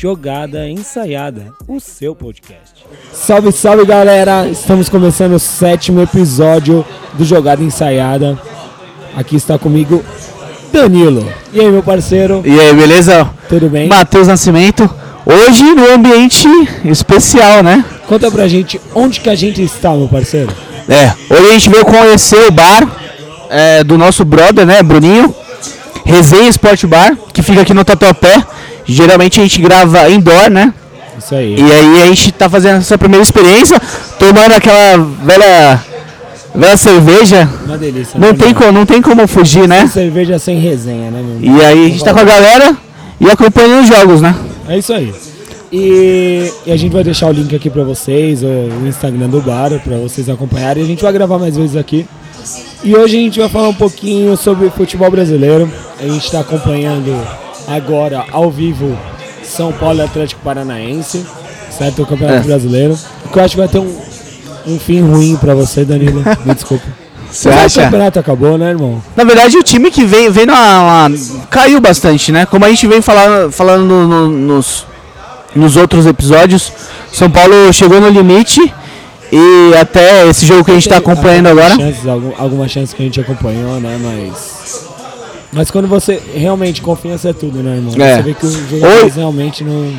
Jogada Ensaiada, o seu podcast. Salve, salve galera! Estamos começando o sétimo episódio do Jogada Ensaiada. Aqui está comigo Danilo. E aí, meu parceiro? E aí, beleza? Tudo bem? Matheus Nascimento. Hoje no ambiente especial, né? Conta pra gente onde que a gente está, meu parceiro. É, hoje a gente veio conhecer o bar é, do nosso brother, né, Bruninho. Resenha Sport Bar, que fica aqui no Tatuapé. Geralmente a gente grava indoor, né? Isso aí. E aí a gente tá fazendo essa primeira experiência, tomando aquela velha, velha cerveja. Uma delícia. Não né, tem, como, não tem como fugir, né? Cerveja sem resenha, né, meu? E aí a gente tá com a galera e acompanhando os jogos, né? É isso aí. E, e a gente vai deixar o link aqui pra vocês, o, o Instagram do bar, pra vocês acompanharem. A gente vai gravar mais vezes aqui. E hoje a gente vai falar um pouquinho sobre futebol brasileiro. A gente está acompanhando agora ao vivo São Paulo e Atlético Paranaense, certo? O Campeonato É. Brasileiro. Que eu acho que vai ter um, um fim ruim pra você, Danilo. Me desculpa. Você Mas O acha? campeonato acabou, né, irmão? Na verdade, o time que vem, vem numa, uma- caiu bastante, né? Como a gente vem falando, falando no- no- nos, nos outros episódios, São Paulo chegou no limite e até esse jogo que a gente está acompanhando agora. Chances, algum, algumas chances que a gente acompanhou, né? Mas. Mas quando você realmente confiança é tudo, né, irmão? É. Você vê que os jogadores Oi. realmente não.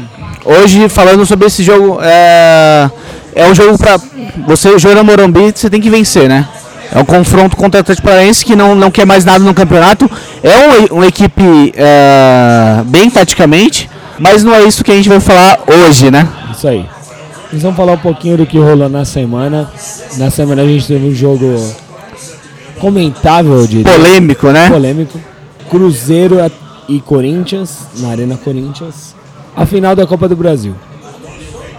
Hoje, falando sobre esse jogo, é, é um jogo pra. Você jogar no Morumbi, você tem que vencer, né? É um confronto contra o Atlético Paranaense que não, não quer mais nada no campeonato. É uma, uma equipe é, bem taticamente, mas não é isso que a gente vai falar hoje, né? Isso aí. Nós vamos falar um pouquinho do que rolou na semana. Na semana a gente teve um jogo comentável, eu diria. Polêmico, né? Polêmico. Cruzeiro e Corinthians, na Arena Corinthians. A final da Copa do Brasil.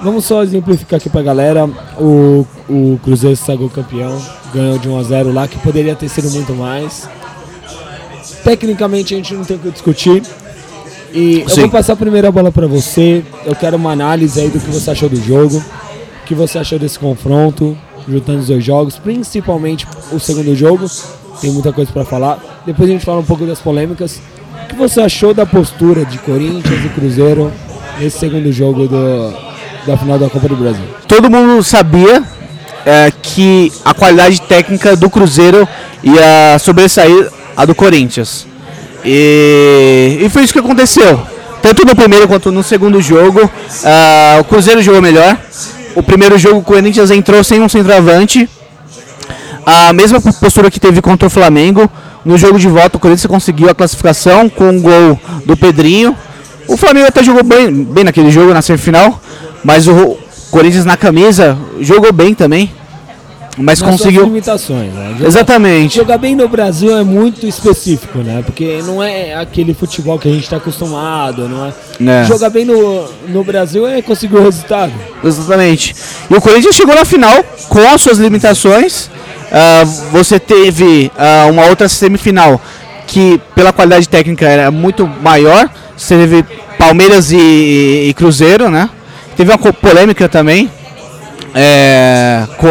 Vamos só exemplificar aqui pra galera. O, o Cruzeiro sagrou campeão, ganhou de 1 a 0 lá, que poderia ter sido muito mais. Tecnicamente a gente não tem o que discutir. E eu Sim. vou passar a primeira bola pra você. Eu quero uma análise aí do que você achou do jogo. O que você achou desse confronto, juntando os dois jogos, principalmente o segundo jogo. Tem muita coisa pra falar. Depois a gente fala um pouco das polêmicas. O que você achou da postura de Corinthians e Cruzeiro nesse segundo jogo do, da final da Copa do Brasil? todo mundo sabia é, que a qualidade técnica do Cruzeiro ia sobressair a do Corinthians. E, e foi isso que aconteceu. Tanto no primeiro quanto no segundo jogo, ah, o Cruzeiro jogou melhor. O primeiro jogo o Corinthians entrou sem um centroavante. A mesma postura que teve contra o Flamengo. No jogo de volta, o Corinthians conseguiu a classificação com um gol do Pedrinho. O Flamengo até jogou bem, bem naquele jogo, na semifinal. Mas o Corinthians na camisa jogou bem também. Mas Nas conseguiu. limitações, né? Jogar- Exatamente. Jogar bem no Brasil é muito específico, né? Porque não é aquele futebol que a gente está acostumado, não é? É. Jogar bem no, no Brasil é conseguir o resultado. Exatamente. E o Corinthians chegou na final com as suas limitações. Ah, você teve ah, uma outra semifinal que, pela qualidade técnica, era muito maior. Você teve Palmeiras e, e Cruzeiro, né? Teve uma polêmica também é, com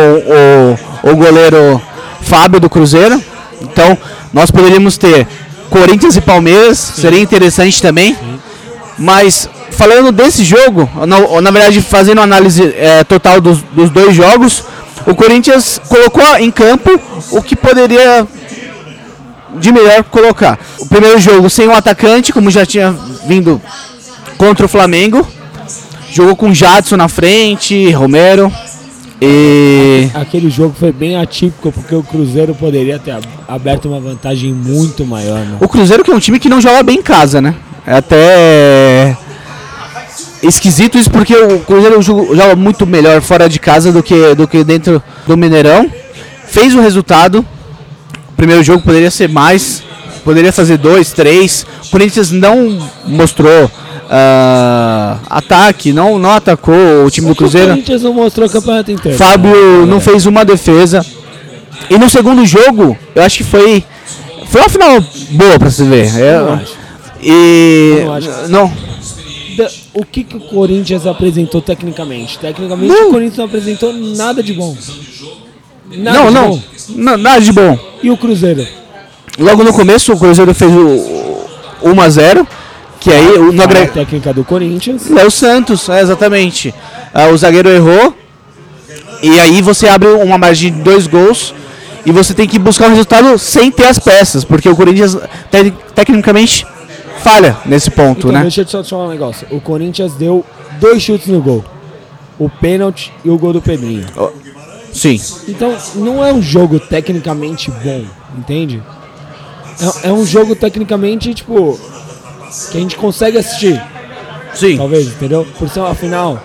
o, o goleiro Fábio do Cruzeiro. Então, nós poderíamos ter Corinthians e Palmeiras, seria interessante também. Mas falando desse jogo, na, na verdade fazendo análise é, total dos, dos dois jogos, o Corinthians colocou em campo o que poderia de melhor colocar. O primeiro jogo sem um atacante, como já tinha vindo contra o Flamengo. Jogou com Jadson na frente, Romero. E Aquele jogo foi bem atípico porque o Cruzeiro poderia ter ab- aberto uma vantagem muito maior, né? O Cruzeiro que é um time que não joga bem em casa, né? É até esquisito isso porque o Cruzeiro jo- joga muito melhor fora de casa do que, do que dentro do Mineirão. Fez o resultado. O primeiro jogo poderia ser mais, poderia fazer dois, três. O Corinthians não mostrou ah, ataque, não, não atacou o time do O Cruzeiro. Corinthians não mostrou o campeonato inteiro. Fábio né? não fez uma defesa. E no segundo jogo, eu acho que foi. Foi uma final boa pra se ver. É, Não acho. e. Não acho. Não. Da- O que, que o Corinthians apresentou tecnicamente? Tecnicamente Não. o Corinthians não apresentou nada de bom. Nada Não, de não, bom. não. Nada de bom. E o Cruzeiro? Logo no começo, o Cruzeiro fez o, o 1 a 0 Que aí o, no A agre- técnica do Corinthians. é o Santos, é, exatamente. Ah, o zagueiro errou. E aí você abre uma margem de dois gols. E você tem que buscar um resultado sem ter as peças. Porque o Corinthians te- tecnicamente falha nesse ponto, Então, né? deixa eu te falar um negócio. O Corinthians deu dois chutes no gol. O pênalti e o gol do Pedrinho. Sim. Então, não é um jogo tecnicamente bom, entende? É, é um jogo tecnicamente, tipo, que a gente consegue assistir, Sim. talvez, entendeu? Por ser uma final.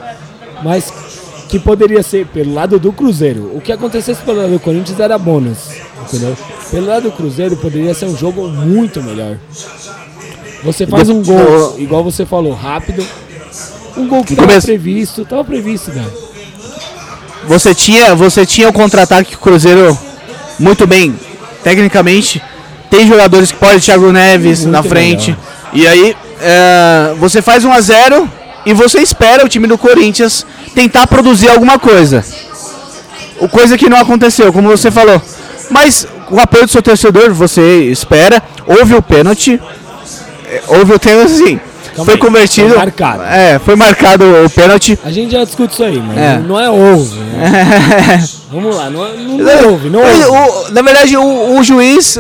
Mas que poderia ser pelo lado do Cruzeiro. O que acontecesse pelo lado do Corinthians era bônus, entendeu? Pelo lado do Cruzeiro poderia ser um jogo muito melhor. Você faz um gol, igual você falou, rápido. Um gol que estava previsto, estava previsto, né? Você tinha, você tinha o contra-ataque que o Cruzeiro muito bem, tecnicamente. Tem jogadores que podem, Thiago Neves Muito na frente. melhor. E aí é, você faz 1 a 0 e você espera o time do Corinthians tentar produzir alguma coisa. O coisa que não aconteceu, como você falou. Mas o apoio do seu torcedor, você espera. Houve o pênalti. é, Houve o pênalti, sim. Calma Foi aí, convertido. foi marcado. É, foi marcado o pênalti. A gente já discute isso aí, mas É. não é houve. Né? Vamos lá, não, é- não, não houve, não houve. na verdade, o, o juiz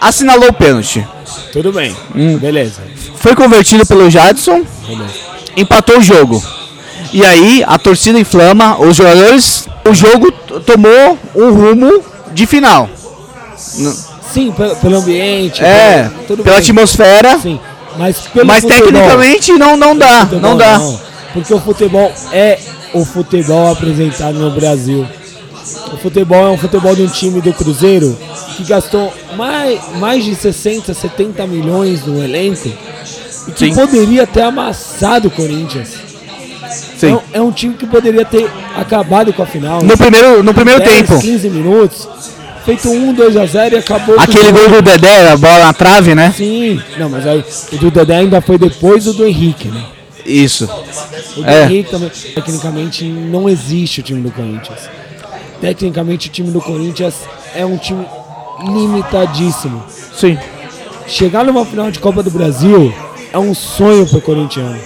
assinalou o pênalti. Tudo bem, Hum. beleza. Foi convertido pelo Jadson, beleza. empatou o jogo. E aí a torcida inflama, os jogadores, o jogo tomou um rumo de final. Sim, pelo, pelo ambiente. É, pelo- pela bem. atmosfera, Sim, mas mas futebol, tecnicamente não, não dá, futebol não dá. porque o futebol é o futebol apresentado no Brasil. O futebol é um futebol de um time do Cruzeiro que gastou mais, mais de 60, 70 milhões no elenco e que Sim. poderia ter amassado o Corinthians. Sim. É, um- é um time que poderia ter acabado com a final. No primeiro, no primeiro 10, tempo, 15 minutos, feito 1, 2 a 0 e acabou. aquele gol do Dedé, a bola na trave, né? Sim, não, mas aí o do Dedé ainda foi depois do do Henrique, né? Isso. O do É. Henrique também. Tecnicamente não existe o time do Corinthians. Tecnicamente o time do Corinthians é um time limitadíssimo. Sim. Chegar numa final de Copa do Brasil é um sonho pro corintiano.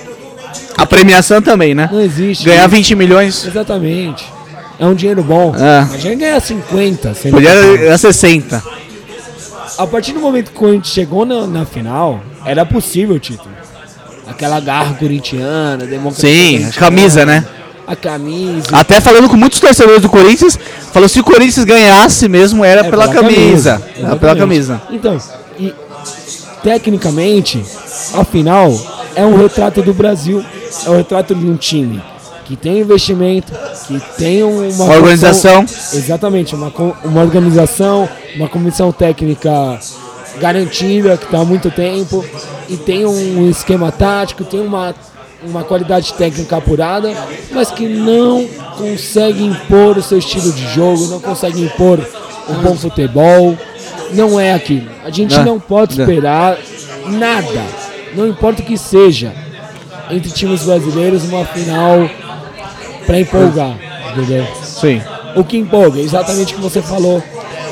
A premiação também, né? Não existe. Ganhar isso. 20 milhões. Exatamente. É um dinheiro bom. É. Imagina ganhar 50. sendo Podia campeão. ganhar 60. A partir do momento que o Corinthians chegou na, na final, era possível o título. Aquela garra corintiana, democracia. Sim, a camisa, né? A camisa. Até falando com muitos torcedores do Corinthians, falou se o Corinthians ganhasse mesmo era É, pela, camisa. Era pela camisa. Então, e, tecnicamente, a final é um retrato do Brasil. É um retrato de um time que tem investimento, que tem uma, organização. exatamente, uma, uma organização, uma comissão técnica garantida, que está há muito tempo, e tem um esquema tático, tem uma, uma qualidade técnica apurada, mas que não consegue impor o seu estilo de jogo, não consegue impor um bom futebol. Não é aquilo. A gente Não. não pode Não. esperar nada, não importa o que seja, entre times brasileiros uma final para empolgar, entendeu? Sim. O que empolga, exatamente o que você falou,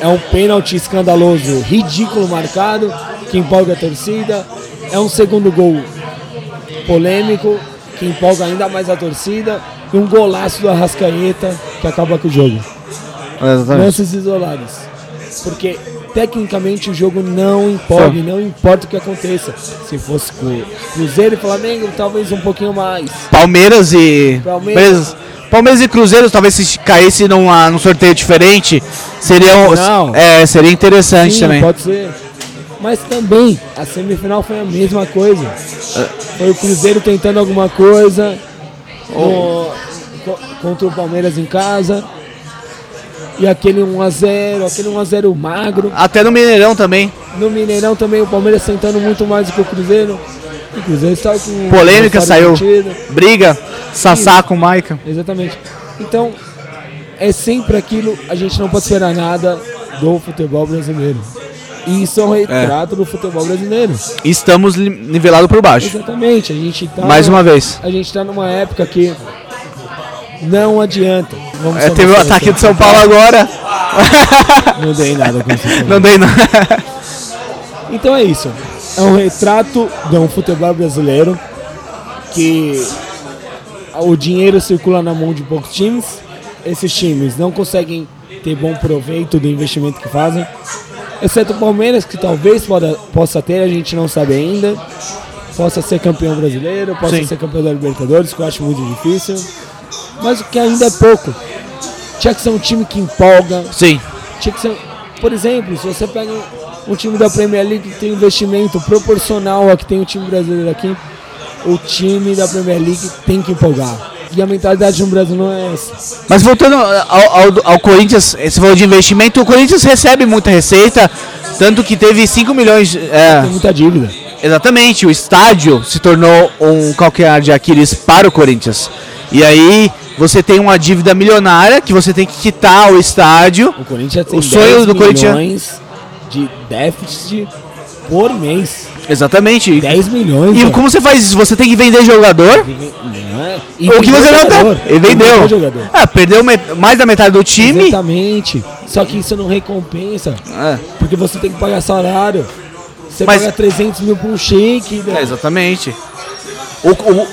é um pênalti escandaloso, ridículo marcado, que empolga a torcida. É um segundo gol polêmico, que empolga ainda mais a torcida. E um golaço do Arrascaeta, que acaba com o jogo. Exatamente. Lances isolados. Porque tecnicamente o jogo não empolga, não importa o que aconteça. Se fosse com Cruzeiro e Flamengo, talvez um pouquinho mais. Palmeiras e. Palmeiras. Palmeiras e Cruzeiro, talvez se caísse numa, num sorteio diferente, seria, Não. é, seria interessante Sim, também. pode ser. Mas também, a semifinal foi a mesma coisa. Foi o Cruzeiro tentando alguma coisa no- co- contra o Palmeiras em casa. E aquele 1x0, aquele 1x0 magro. Até no Mineirão também. No Mineirão também o Palmeiras tentando muito mais do que o Cruzeiro. E o Cruzeiro estava com. Polêmica saiu. partida. Briga, Sassá com Maica. Exatamente. Então, é sempre aquilo, a gente não pode esperar nada do futebol brasileiro. E isso é um retrato do futebol brasileiro. Estamos nivelados por baixo. Exatamente, a gente tá. Mais uma vez. A gente tá numa época que não adianta. Vamos É, teve o seleção. ataque do São Paulo agora. Não dei nada com isso. Não dei não. Então é isso. é um retrato de um futebol brasileiro que o dinheiro circula na mão de poucos times. Esses times não conseguem ter bom proveito do investimento que fazem. Exceto o Palmeiras, que talvez poda, possa ter, a gente não sabe ainda. Possa ser campeão brasileiro, possa Sim. ser campeão da Libertadores, que eu acho muito difícil. Mas o que ainda é pouco. Tinha que ser um time que empolga, Sim. tinha que ser, por exemplo, se você pega um, um time da Premier League que tem investimento proporcional a que tem o time brasileiro aqui, o time da Premier League tem que empolgar. E a mentalidade no Brasil não é essa. Mas voltando ao, ao, ao Corinthians, você falou de investimento, o Corinthians recebe muita receita, tanto que teve 5 milhões. é, Tem muita dívida. exatamente, o estádio se tornou um calcanhar de Aquiles para o Corinthians. E aí você tem uma dívida milionária que você tem que quitar o estádio. O Corinthians tem O sonho 10 do Corinthians- milhões de déficit por mês. Exatamente. 10 milhões. E como você faz isso? Você tem que vender jogador. Não é? O que você não tem. Vendeu. jogador. Ah, perdeu mais da metade do time. Exatamente. Só que isso não recompensa. É, Porque você tem que pagar salário. Você Mas- paga 300 mil por um shake. é, exatamente. O, o,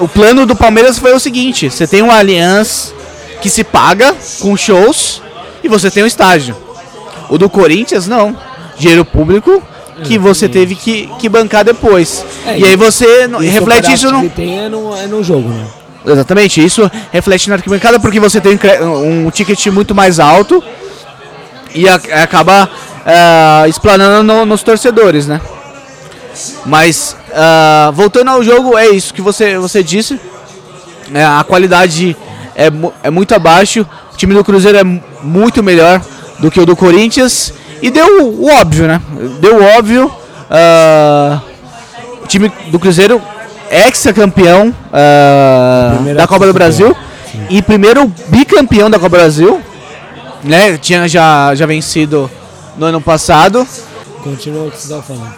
o plano do Palmeiras foi o seguinte: você tem uma aliança que se paga com shows e você tem um estádio. O do Corinthians, não. Dinheiro público que você teve que, que bancar depois. É, e aí você E reflete isso no. que tem é no, é no jogo, né? Exatamente, isso reflete na arquibancada porque você tem um ticket muito mais alto e acaba ah, explanando no- nos torcedores, né? Mas ah, voltando ao jogo, é isso que você, você disse. É, a qualidade é, é muito abaixo. O time do Cruzeiro é mu- muito melhor do que o do Corinthians. E deu o óbvio, né? Deu o óbvio. ah, o time do Cruzeiro ex-campeão Primeiro da Copa do. Brasil e primeiro bicampeão da Copa do Brasil. Né? Tinha já, já vencido no ano passado. Continua o que você tá falando.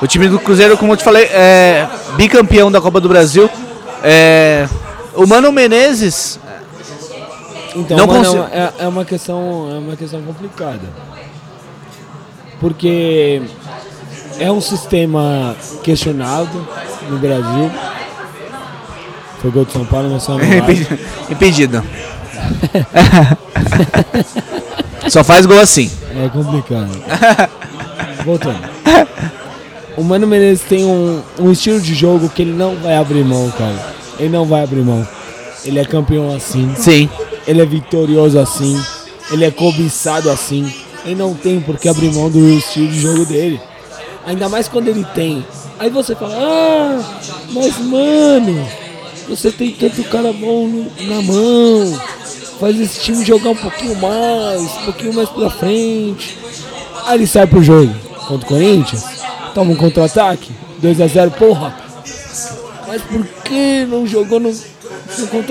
O time do Cruzeiro, como eu te falei, é bicampeão da Copa do Brasil. É, o Mano Menezes, Então, Não mano, consigo- é, uma, é- é uma questão, é uma questão complicada. Porque é um sistema questionado no Brasil. Foi gol de São Paulo, mas só impedido. Só faz gol assim. É complicado. Voltando. O Mano Menezes tem um, um estilo de jogo que ele não vai abrir mão, cara. Ele não vai abrir mão. Ele é campeão assim. Sim. Ele é vitorioso assim. Ele é cobiçado assim. Ele não tem por que abrir mão do estilo de jogo dele. Ainda mais quando ele tem. Aí você fala, ah, mas mano, você tem tanto cara bom no- na mão. Faz esse time jogar um pouquinho mais, um pouquinho mais pra frente. Aí ele sai pro jogo contra o Corinthians, toma um contra-ataque, 2x0, porra. Mas por que não jogou no,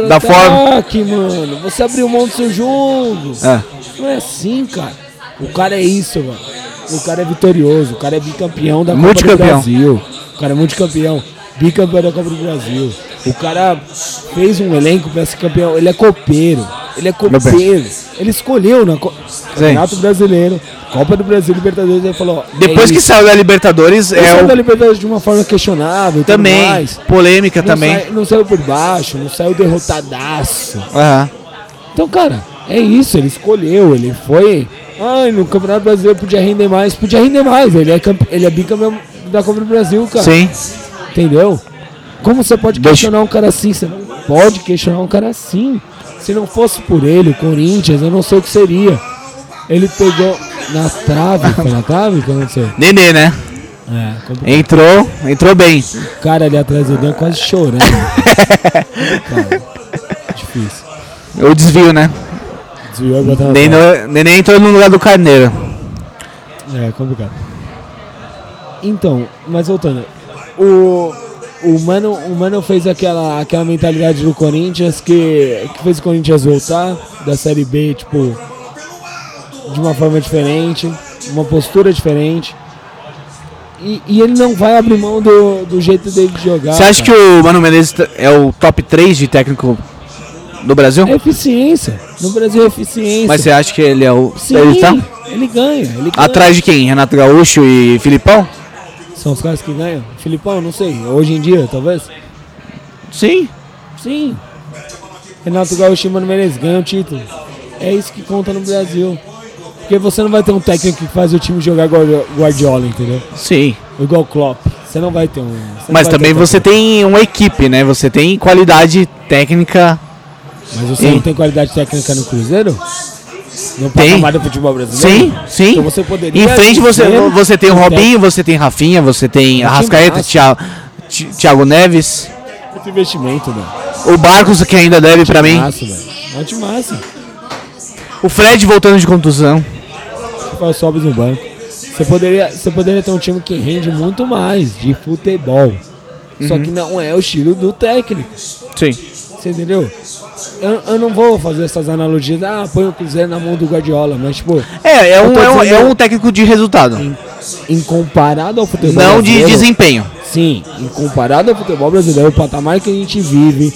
Da forma. contra-ataque, mano? Você abriu mão do seu jogo. É. Não é assim, cara. O cara é isso, mano. O cara é vitorioso, o cara é bicampeão da Copa do. Brasil. O cara é multicampeão, bicampeão da Copa do Brasil. O cara fez um elenco pra ser campeão. Ele é copeiro. Ele é copeiro. Ele escolheu na Campeonato Brasileiro, Copa do Brasil, Libertadores. Ele falou: ó, Depois é que isso. saiu da Libertadores, Ele é saiu o... da Libertadores de uma forma questionável. também polêmica Não, também. sai- não saiu por baixo, não saiu derrotadaço. Aham. Então, cara, é isso, ele escolheu, ele foi. Ai, no Campeonato Brasileiro podia render mais, podia render mais. Ele é, campe- ele é bicampeão da Copa do Brasil, cara. Sim. Entendeu? Como você pode Deixa- questionar um cara assim? Você não pode questionar um cara assim. Se não fosse por ele, o Corinthians, eu não sei o que seria. Ele pegou na trave, foi na trave? O que aconteceu? Nenê, né? É, complicado. Entrou, entrou bem. O cara ali atrás do Dan quase chorando. Cara, difícil. O desvio, né? Desviou e botou entrou no lugar do Carneiro. É complicado. Então, mas voltando. O, o, Mano, o Mano fez aquela, aquela mentalidade do Corinthians que, que fez o Corinthians voltar da Série B, tipo, de uma forma diferente, uma postura diferente. E, e ele não vai abrir mão do, do jeito dele de jogar. Você acha que cara. o Mano Menezes é o top 3 de técnico do Brasil? É eficiência. No Brasil é eficiência. Mas você acha que ele é o. Sim, Ele tá? Ele ganha, ele ganha. Atrás de quem? Renato Gaúcho e Filipão? São os caras que ganham. Filipão, não sei. Hoje em dia, talvez. Sim. Sim. Renato Gaúcho e Mano Menezes ganham o título. É isso que conta no Brasil. Porque você não vai ter um técnico que faz o time jogar Guardi- Guardiola, entendeu? Sim. Igual Klopp. Você não vai ter um. Mas também um você tem uma equipe, né? Você tem qualidade técnica. Mas você Sim. não tem qualidade técnica no Cruzeiro? No Tem. patamar do futebol brasileiro? Sim, sim. Então você poderia. Em frente você, você tem o que Robinho, você tem Rafinha, você tem Arrascaeta, timaço. Thiago, Thi- Thiago Neves, Muito investimento, velho. o Barcos que ainda deve pra mim, Massa, velho. É um time massa. o Fred voltando de contusão. Sobres no banco. Você poderia, você poderia ter um time que rende muito mais de futebol. Uhum. Só que não é o estilo do técnico. Sim. Você entendeu? Eu, eu não vou fazer essas analogias. Ah, põe o Cruzeiro na mão do Guardiola. Mas, tipo, É, é um, é, um, é um técnico de resultado. em, em comparado ao futebol Não de desempenho. Sim, em comparado ao futebol brasileiro, o patamar que a gente vive,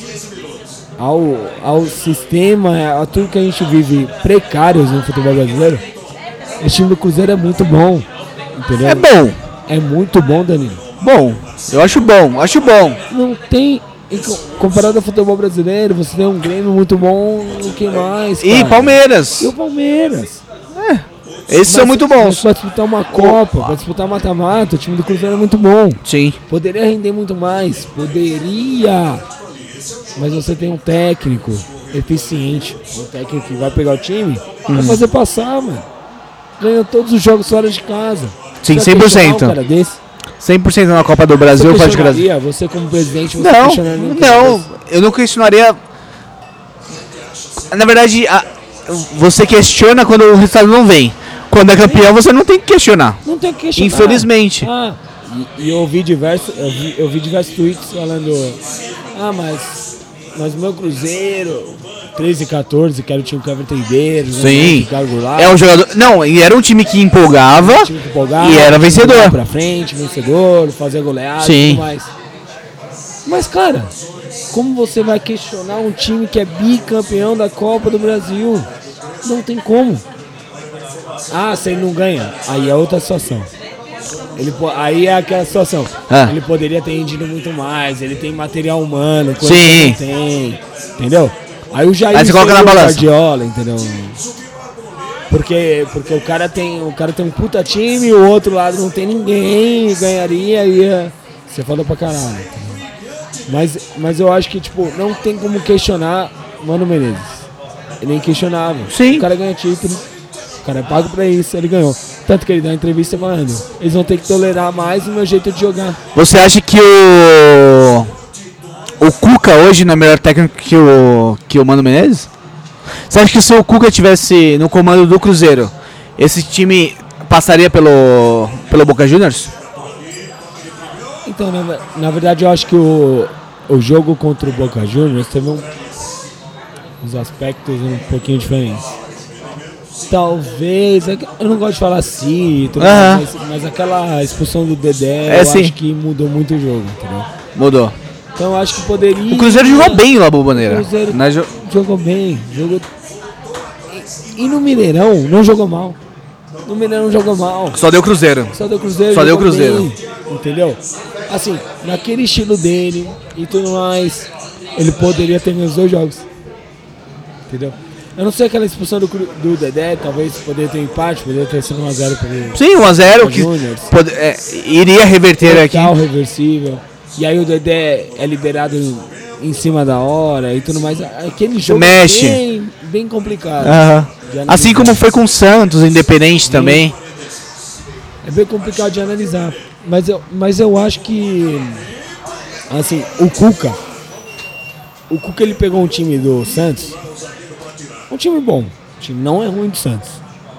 ao, ao sistema, a tudo que a gente vive precários no futebol brasileiro, esse time do Cruzeiro é muito bom. Entendeu? É bom. É muito bom, Danilo. Bom. Eu acho bom, acho bom. Não tem. Comparado ao futebol brasileiro, você tem um Grêmio muito bom. O que mais? E cara? Palmeiras. E o Palmeiras. Esses são Mas- muito mas bons. Pra disputar uma Copa, pra disputar mata-mata, o time do Cruzeiro é muito bom. Sim. Poderia render muito mais. Poderia. Mas você tem um técnico eficiente. Um técnico que vai pegar o time Uhum. vai fazer passar, mano. Ganhou todos os jogos fora de casa. Sim, Você vai 100%. questionar Um cara desse? 100% na Copa do Brasil, Você pode Brasil. questionaria? Você como presidente, você Não, não, eu não questionaria. Na verdade, a- você questiona quando o resultado não vem. Quando é campeão, você não tem que questionar. Não tem que questionar. Infelizmente. Ah, e, e eu ouvi diversos, eu vi, eu vi diversos tweets falando, ah, mas, mas o meu Cruzeiro, 13 e 14, que era o time com Everton Ribeiro, né, Sim. Goulart, É um jogador. Não, e era um time que empolgava. time que empolgava, E era que vencedor. Pra frente, vencedor, fazer goleada Sim. e tudo mais. Mas, cara, como você vai questionar um time que é bicampeão da Copa do Brasil? Não tem como. Ah, se ele não ganha, aí é outra situação. Ele, aí é aquela situação. Ah. Ele poderia ter rendido muito mais, ele tem material humano, coisa Sim. que não tem. Entendeu? Aí o Jair Aí você coloca na balança. Guardiola, entendeu? Porque, porque o cara tem o cara tem um puta time, o outro lado não tem ninguém, ganharia e ia. Você falou pra caralho. entendeu? Mas, mas eu acho que, tipo, não tem como questionar Mano Menezes. Ele é inquestionável. Sim. O cara ganha título, o cara é pago pra isso, ele ganhou. Tanto que ele dá entrevista falando, eles vão ter que tolerar mais o meu jeito de jogar. Você acha que o. O Cuca hoje não é melhor técnico que o. que o Mano Menezes? Você acha que se o Cuca tivesse no comando do Cruzeiro, esse time passaria pelo. pelo Boca Juniors? Então, na, na verdade, eu acho que o, o jogo contra o Boca Juniors teve um, uns aspectos um pouquinho diferentes. Talvez, é eu não gosto de falar assim, mais, mas, mas aquela expulsão do Dedé, É, eu sim. acho que mudou muito o jogo, entendeu? Mudou. Então acho que poderia. O Cruzeiro jogou bem lá, Bobaneira. O Cruzeiro- Na jo- Jogou bem, jogou. E, e no Mineirão não jogou mal. No Mineirão jogou mal. Só deu Cruzeiro. Só deu Cruzeiro. Só deu Cruzeiro. bem, entendeu? Assim, naquele estilo dele e tudo mais, ele poderia ter menos dois jogos. Entendeu? Eu não sei aquela expulsão do, do Dedé, talvez poderia ter empate, poderia ter sido 1x0 para ele. Sim, 1x0 que pode- é, iria reverter aqui. Reversível. E aí o Dedé é liberado em, cima da hora e tudo mais. Aquele jogo mexe. é bem, bem complicado. Assim como foi com o Santos, Independente também. É bem complicado de analisar. Mas eu, mas eu acho que. Assim, o Cuca. O Cuca ele pegou um time do Santos. Um time bom. O time não é ruim do Santos.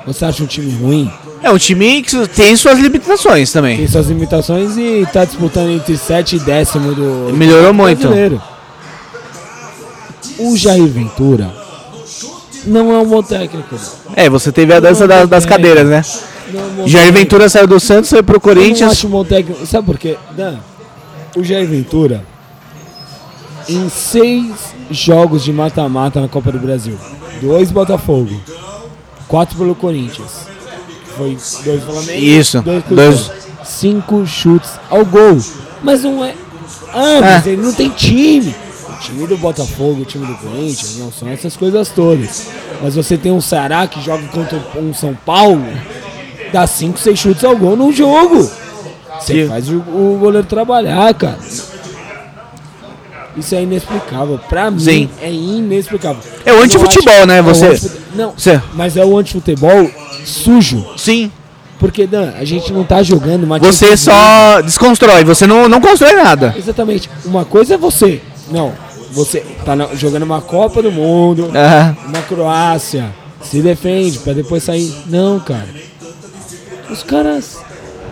Você acha um time ruim? É um time que tem suas limitações também. Tem suas limitações e tá disputando entre 7 e décimo do. Melhorou do muito. brasileiro. O Jair Ventura não é um bom técnico. É, você teve a dança das, das cadeiras, né? É um Jair. Ventura saiu do Santos, foi pro Eu não Corinthians. acho um bom técnico. Sabe por quê? Dan, o Jair Ventura, em seis jogos de mata-mata na Copa do Brasil, dois Botafogo, quatro pelo Corinthians, foi dois do Flamengo. Isso, Dois. Cinco chutes ao gol. Mas não é. Ah, mas É. ele não tem time. O time do Botafogo, o time do Corinthians, não são essas coisas todas. Mas você tem um Ceará que joga contra um São Paulo, dá cinco, seis chutes ao gol num jogo. Você faz o, o goleiro trabalhar, cara. Isso é inexplicável. Pra mim, Sim. é inexplicável. É o antifutebol, né? é Você- antifute- Não, Você- mas é o antifutebol sujo. Sim. Porque, Dan, a gente não tá jogando uma Você só desconstrói, você não, não constrói nada. Exatamente. Uma coisa é você. Não. Você tá na- jogando uma Copa do Mundo, na Croácia, se defende pra depois sair. Não, cara. Os caras.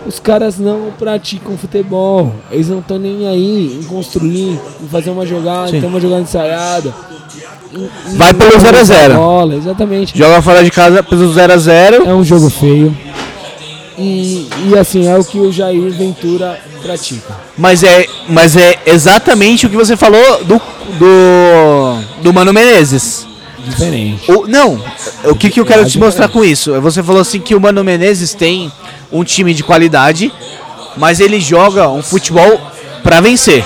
Os caras não praticam futebol. Eles não estão nem aí em construir, em fazer uma jogada, Sim. ter uma jogada ensaiada. em- em Vai pelo jogar 0 a 0. Bola, exatamente. Joga fora de casa pelo 0x0. É um jogo feio. E, e assim, é o que o Jair Ventura pratica. Mas é, mas é exatamente o que você falou do, do, do Mano Menezes. Diferente. O, não, o que, que eu quero te mostrar com isso? Você falou assim que o Mano Menezes tem um time de qualidade, mas ele joga um futebol pra vencer.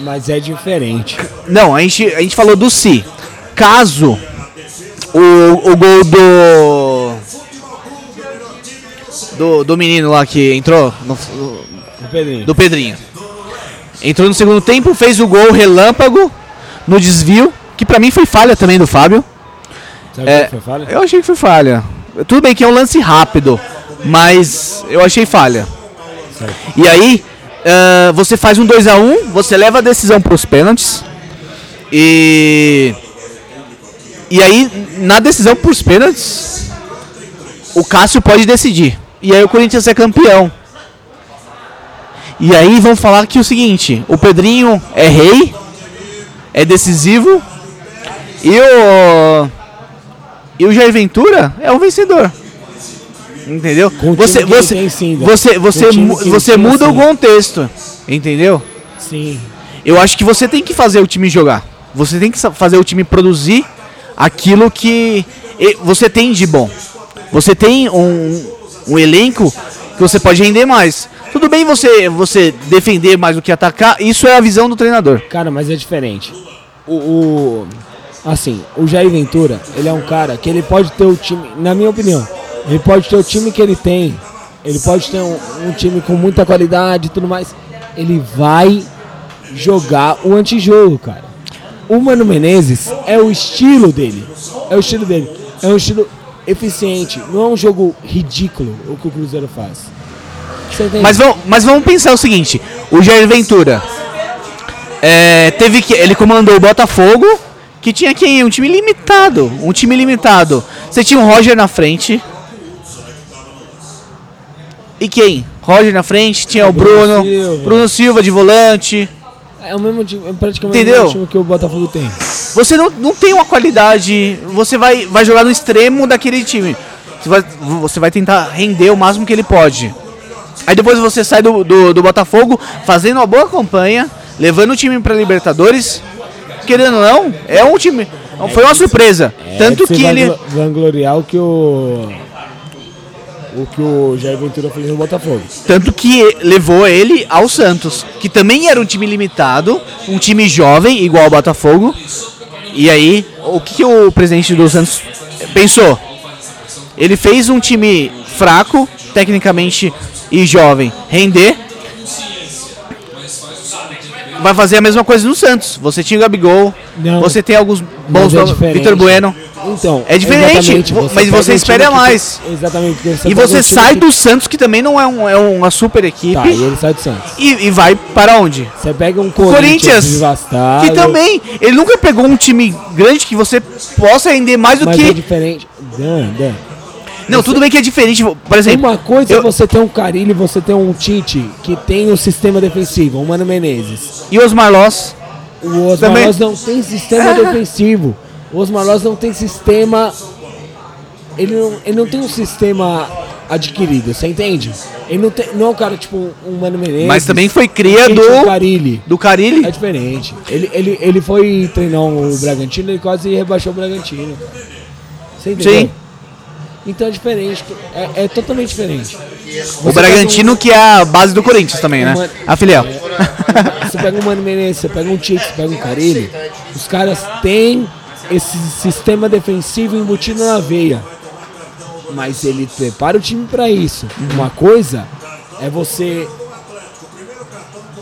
Mas é diferente. Não, a gente, a gente falou do si. Caso o, o gol do, do. do menino lá que entrou, no- O Pedrinho. do Pedrinho. Entrou no segundo tempo, fez o gol relâmpago no desvio, que pra mim foi falha também do Fábio. Sabe É, que foi falha? eu achei que foi falha. Tudo bem que é um lance rápido, mas eu achei falha. Certo. E aí, ah, você faz um 2x1, você leva a decisão pros pênaltis. E. E aí, na decisão pros pênaltis, o Cássio pode decidir. E aí o Corinthians é campeão. E aí vão falar que o seguinte, o Pedrinho é rei, é decisivo, e o. E o Jair Ventura é o vencedor. Entendeu? Você, você, você, você, você muda o contexto. Entendeu? Sim. Eu acho que você tem que fazer o time jogar. Você tem que fazer o time produzir aquilo que você tem de bom. Você tem um, um elenco que você pode render mais. Tudo bem você, você defender mais do que atacar, isso é a visão do treinador. Cara, mas é diferente. O, o- Assim, o Jair Ventura, ele é um cara que ele pode ter o time, na minha opinião, ele pode ter o time que ele tem, ele pode ter um, um time com muita qualidade e tudo mais. Ele vai jogar o antijogo, cara. O Mano Menezes é o estilo dele. É o estilo dele. É um estilo eficiente. Não é um jogo ridículo o que o Cruzeiro faz. Mas vamos, mas vamos pensar o seguinte: o Jair Ventura é, teve que. Ele comandou o Botafogo, que tinha quem? Um time limitado. Um time limitado. Você tinha o Roger na frente. E quem? Roger na frente, tinha o Bruno Bruno, Silva. Bruno Silva de volante. É o mesmo time, é praticamente Entendeu? o mesmo time que o Botafogo tem. Você não, não tem uma qualidade. Você vai, vai jogar no extremo daquele time. Você vai, você vai tentar render o máximo que ele pode. Aí depois você sai do, do, do Botafogo fazendo uma boa campanha, levando o time pra Libertadores. Querendo ou não, é um time. Foi uma surpresa. Tanto você que ele. glo- vangloriar o que o. O que o Jair Ventura fez no Botafogo. Tanto que levou ele ao Santos, que também era um time limitado, um time jovem, igual ao Botafogo. E aí, o que, que o presidente do Santos pensou? Ele fez um time fraco, tecnicamente e jovem, render. Vai fazer a mesma coisa no Santos. Você tinha o Gabigol, Não. você tem alguns bons é. Vitor Bueno. Então. É diferente, exatamente, vo- mas você um espera time que- mais. exatamente. porque E pega você um sai que- do Santos, que também não é, um, é uma super equipe, Tá, e ele sai do Santos. e, e vai para onde? Você pega um Corinthians, Corinthians, que também, ele nunca pegou um time grande que você possa render mais do Mas que. é diferente. Dan, Dan. Não, tudo bem que é diferente. Por exemplo, Uma coisa é eu- você ter um Carilho e você ter um Tite que tem um sistema defensivo, um Mano Menezes. e Osmar Loss. O Osmar Também- Loss não tem sistema defensivo. O Osmar Loss não tem sistema. Ele não, ele não tem um sistema adquirido, você entende? Ele não, tem, não é um cara tipo um Mano Menezes. Mas também foi cria do, Carilli. do Carilli. É diferente. Ele, ele, ele foi treinar o Bragantino e quase rebaixou o Bragantino. Você entendeu? Sim. Então é diferente, é, é totalmente diferente. O Você Bragantino, que é a base do Corinthians também, né? A filial. pega um- Você pega um Mano Menezes, você pega um Tite, você pega um Carilli, os caras têm esse sistema defensivo embutido na veia. Mas ele prepara o time pra isso. Uma coisa é você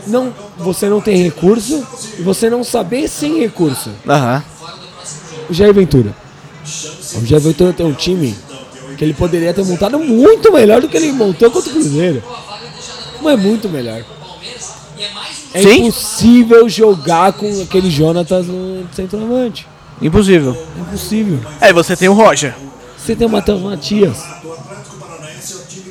não você não tem recurso e você não saber sem recurso. Aham. O Jair Ventura. O Jair Ventura tem um time que ele poderia ter montado muito melhor do que ele montou contra o Cruzeiro. Mas muito melhor. É Sim. impossível jogar com aquele Jonatas no centroavante. Impossível. É impossível. É, você tem o Roger. Você tem o Matheus Matias.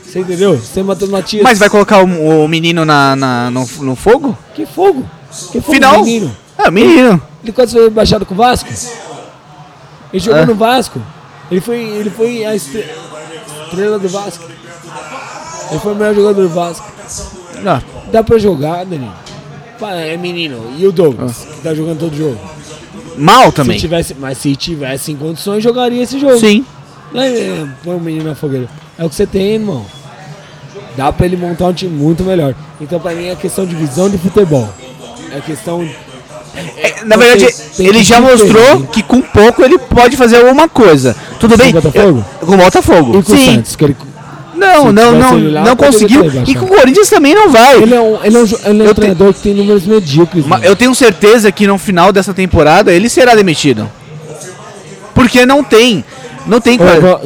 Você entendeu? Você tem o Matheus Matias. Mas vai colocar o, o menino na, na- no, no fogo? Que fogo! Que fogo, Final? menino. É, menino. Ele quase foi baixado com o Vasco. Ele jogou É. no Vasco. Ele foi, ele foi a estre- estrela do Vasco. Ele foi o melhor jogador do Vasco. Ah, Dá pra jogar, Danilo. É menino. E o Douglas, que tá jogando todo jogo. mal Se Ah. também. tivesse, mas se tivesse em condições, jogaria esse jogo. Sim. É, é, põe o menino na fogueira. É o que você tem, irmão. Dá pra ele montar um time muito melhor. Então, pra mim, é questão de visão de futebol. É questão. É, na verdade, ele já mostrou que com pouco ele pode fazer alguma coisa. Tudo Com bem? o Botafogo? Eu- com o Botafogo. E com Sim. Santos, que ele, Não, não, não, não conseguiu. E com o Corinthians também não vai. ele é um, ele é um, ele é um Eu te- treinador que tem números medíocres. Mano. Eu tenho certeza que no final dessa temporada ele será demitido. Porque não tem. Não tem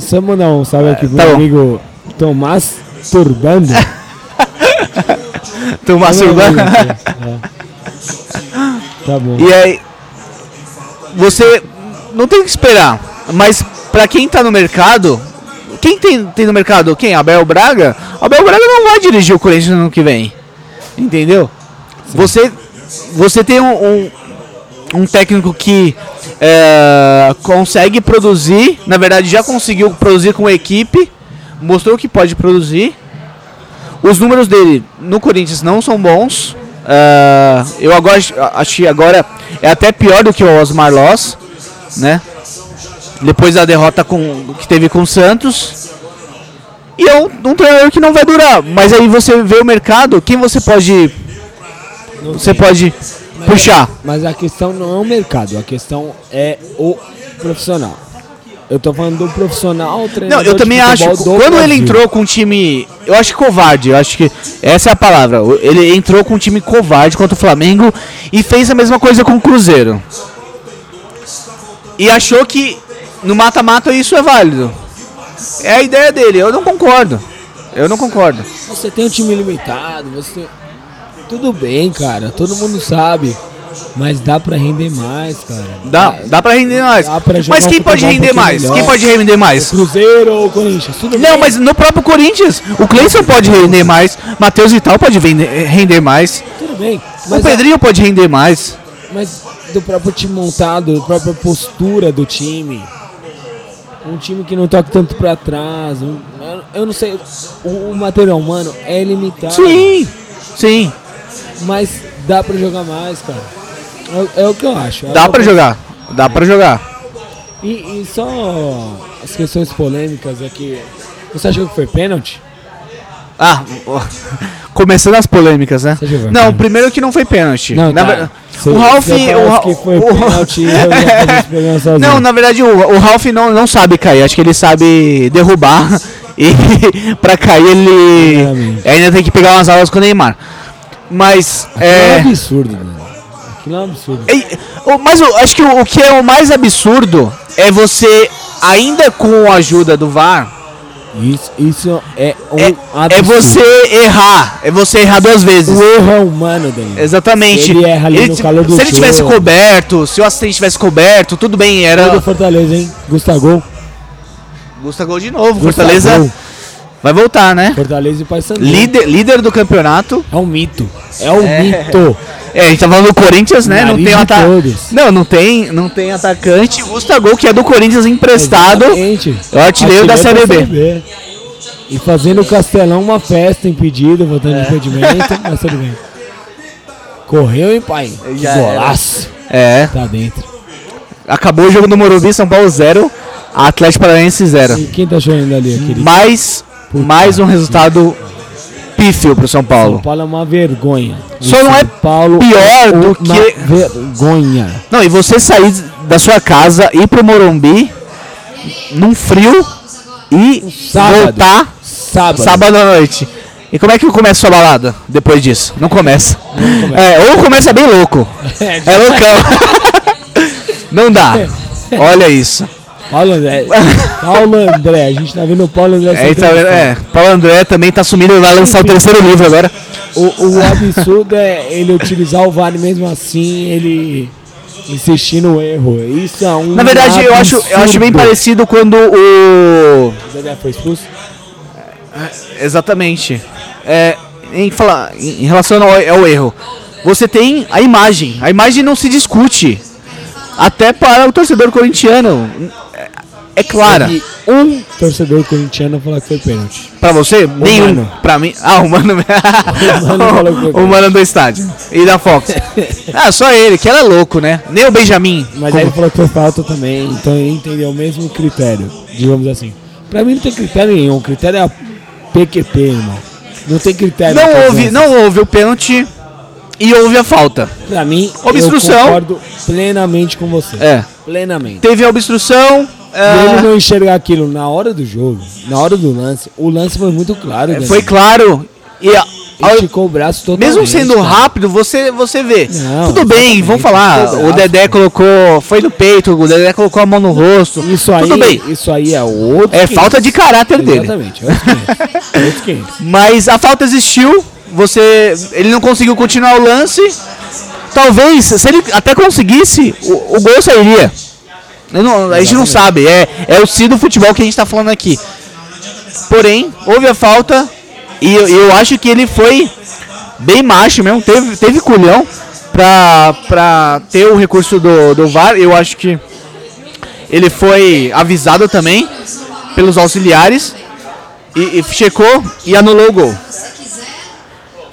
Só mandar um salve aqui pro tá meu bom. amigo Tomás surba. amigo aqui, é. Tá bom. E aí. Você não tem que esperar. Mas pra quem tá no mercado. Quem tem, tem no mercado? Quem? Abel Braga? Abel Braga não vai dirigir o Corinthians no ano que vem. Entendeu? Você, você tem um, um, um técnico que é, consegue produzir. Na verdade, já conseguiu produzir com a equipe. Mostrou que pode produzir. Os números dele no Corinthians não são bons. Ah, eu agora acho que agora é até pior do que o Osmar Loss, né? Depois da derrota com, que teve com o Santos. E é um, um treinador que não vai durar. Mas aí você vê o mercado, quem você pode. Você pode puxar. Mas a questão não é o mercado, a questão é o profissional. Eu tô falando do profissional Não, treinador eu de também acho. Quando ele Brasil. entrou com um time. Eu acho que covarde. Eu acho que essa é a palavra. Ele entrou com um time covarde contra o Flamengo e fez a mesma coisa com o Cruzeiro. E achou que no mata-mata isso é válido. É a ideia dele. Eu não concordo. Eu não concordo. Você tem um time limitado, você. Tudo bem, cara, todo mundo sabe. Mas dá pra render mais, cara. Dá, dá pra render mais. Dá pra Mas quem um pode um render pouquinho mais? melhor. Quem pode render mais? Cruzeiro ou Corinthians, tudo bem. Não, mas no próprio Corinthians, o Cleison pode render mais, Matheus Vital pode vender- render mais, Tudo bem. o Pedrinho pode render mais. mas do próprio time montado, da própria postura do time. Um time que não toca tanto pra trás. um- eu- eu não sei. O, o material humano é limitado. Sim, sim, Mas dá pra jogar mais, cara. É, é o que eu acho. É dá o eu- jogar, dá pra jogar. E, e só as questões polêmicas aqui. Você achou que foi pênalti? Ah, começando as polêmicas, né? Não, cara? primeiro que não foi pênalti. Não, Na tá. ver- o eu o, Ra- que foi o- pênalti. Não, na verdade o, o Ralf não, não sabe cair, acho que ele sabe derrubar e pra cair ele ainda tem que pegar umas aulas com o Neymar. Mas Aquilo é um é, absurdo, mano. Aquilo é um absurdo. E- Mas eu acho que o, o que é o mais absurdo é você, ainda com a ajuda do VAR, Isso, isso é um é, absurdo. é você errar. É você errar duas vezes. O erro é humano, Danilo. Exatamente. Se ele erra ali no se- calor do se ele tivesse coberto, se o assistente tivesse coberto, tudo bem, era. do Fortaleza, hein? Gustavo. Gustavo de novo. Gustavo. Fortaleza vai voltar, né? Fortaleza e Paysandu. Líder, líder do campeonato. É um mito. É um mito. É, a gente tá falando do Corinthians, né? Não tem, de ata... todos. não, não tem, não tem atacante. Gustavo, que é do Corinthians emprestado. Exatamente. É o artilheiro da Série B. E fazendo o Castelão uma festa impedido, votando É. impedimento, mas tudo bem. Correu, hein, pai? Já golaço. É. Tá dentro. Acabou o jogo no Morumbi, São Paulo 0, Atlético Paranaense 0. E quem tá chorando ali, querido? Mais, mais um resultado pífio pro São São Paulo. Paulo é uma vergonha. O Só não é Paulo pior é do uma que- vergonha. Não, e você sair da sua casa, ir pro Morumbi, num frio e sábado. voltar Sábado. sábado à noite. E como é que começa a sua balada depois disso? Não começa. É, ou começa bem louco. É, É loucão. Não dá. Olha isso. Paulo André. Paulo André. A gente tá vendo o Paulo André. É, sempre então, é, Paulo André também tá sumindo, vai lançar o terceiro livro agora. O, o absurdo é ele utilizar o VAR mesmo assim ele insistir no erro. Isso é um Na verdade, eu acho, eu acho bem parecido quando o. Dedé foi expulso? Exatamente. É, em, falar, em relação ao, ao erro, você tem a imagem. A imagem não se discute. Até para o torcedor corintiano. É, é clara. Um torcedor corintiano falou que foi pênalti. Pra você, nenhum. Pra mim. Ah, o mano. o mano do estádio. E da Fox. ah, só ele, que era louco, né? Nem o Benjamin. Mas aí ele falou que foi falta também, então ele entendeu o mesmo critério, digamos assim. Pra mim não tem critério nenhum, o critério é a PQP, irmão. Não tem critério. Não houve, não houve o pênalti e houve a falta. Pra mim, Obstrução. eu concordo plenamente com você. É. Plenamente. Teve a obstrução. E ele não enxergar aquilo na hora do jogo, na hora do lance, o lance foi muito claro. Daniel. foi claro. E a- Ele esticou o braço totalmente. mesmo sendo rápido, você, você vê. Não, Tudo bem, exatamente, vamos falar. o Dedé colocou. Foi no peito, o Dedé colocou a mão no rosto. Isso aí, Tudo bem. isso aí é outro. É 500. falta de caráter dele. Exatamente, é outro 500. É outro 500. Mas a falta existiu. Você. Ele não conseguiu continuar o lance. Talvez, se ele até conseguisse, o, o gol sairia. Não- a gente não sabe. É, é o si do futebol que a gente tá falando aqui. Porém, houve a falta. E eu, eu acho que ele foi bem macho mesmo. Teve, teve culhão pra, pra ter o recurso do, do VAR. Eu acho que ele foi avisado também pelos auxiliares. E, e checou e anulou o gol.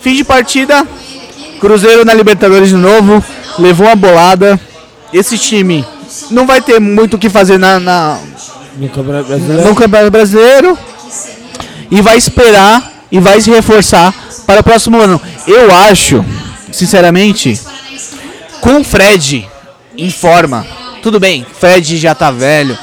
Fim de partida. Cruzeiro na Libertadores de novo. Levou uma bolada. Esse time não vai ter muito o que fazer na, na- No Campeonato Brasileiro. no Campeonato Brasileiro. E vai esperar e vai se reforçar para o próximo ano. Eu acho, sinceramente, com o Fred em forma. Tudo bem, Fred já tá velho.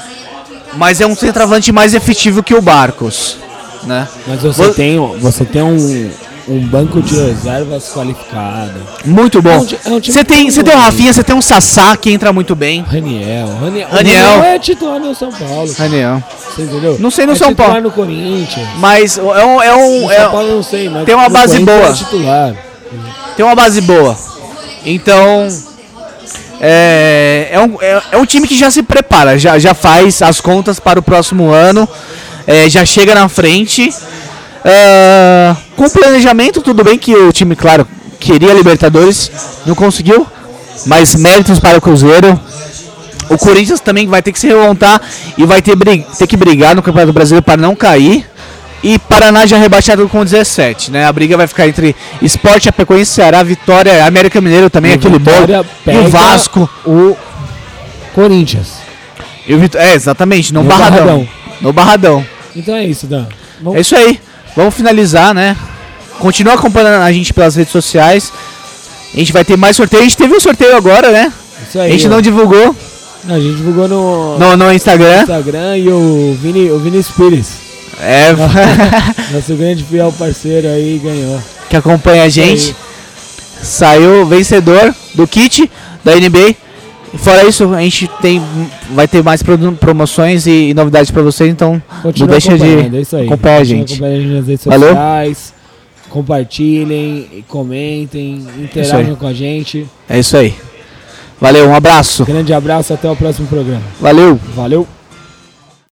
Mas é um centroavante mais efetivo que o Barcos. Né? Mas você Vo- tem, você tem um, um banco de reservas qualificado. Muito bom. É um é um Você tem, você tem o. Rafinha, você tem um Sassá que entra muito bem. Raniel. Raniel, Raniel. Raniel é titular no São Paulo. Daniel. Você entendeu? Não sei no é São titular Paulo. no Corinthians. Mas é um. É um No é- São Paulo não sei, mas tem uma base boa. É titular. tem uma base boa. Então. É, é, um, é, é um time que já se prepara, já, já faz as contas para o próximo ano, é, já chega na frente. É, com planejamento, tudo bem que o time, claro, queria Libertadores, não conseguiu, mas méritos para o Cruzeiro. O Corinthians também vai ter que se remontar e vai ter, ter que brigar no Campeonato Brasileiro para não cair. E Paraná já rebaixado com 17, né? A briga vai ficar entre Esporte, Apecoense, Ceará, Vitória, América Mineiro também, E aquele bolo. Vitória E o Vasco. O Corinthians. E o Vitó- é, exatamente, no, No Barradão. Barradão. No Barradão. Então é isso, Dan. Vamos É isso aí. Vamos finalizar, né? Continua acompanhando a gente pelas redes sociais. A gente vai ter mais sorteio. A gente teve um sorteio agora, né? Isso A aí. gente ó. não divulgou A gente divulgou no, no, no Instagram. Instagram e o Vini, o Vini Spires, É, nosso grande fiel parceiro aí, ganhou. que acompanha a gente. Saiu vencedor do kit da NBA. Fora isso, a gente tem, vai ter mais promoções e, e novidades pra vocês, então Continua não deixa de é isso aí. acompanhar a gente. acompanhando a gente nas redes Valeu? sociais. Compartilhem, comentem, interajam aí. com a gente. É isso aí. Valeu, um abraço. Grande abraço, até o próximo programa. Valeu. Valeu!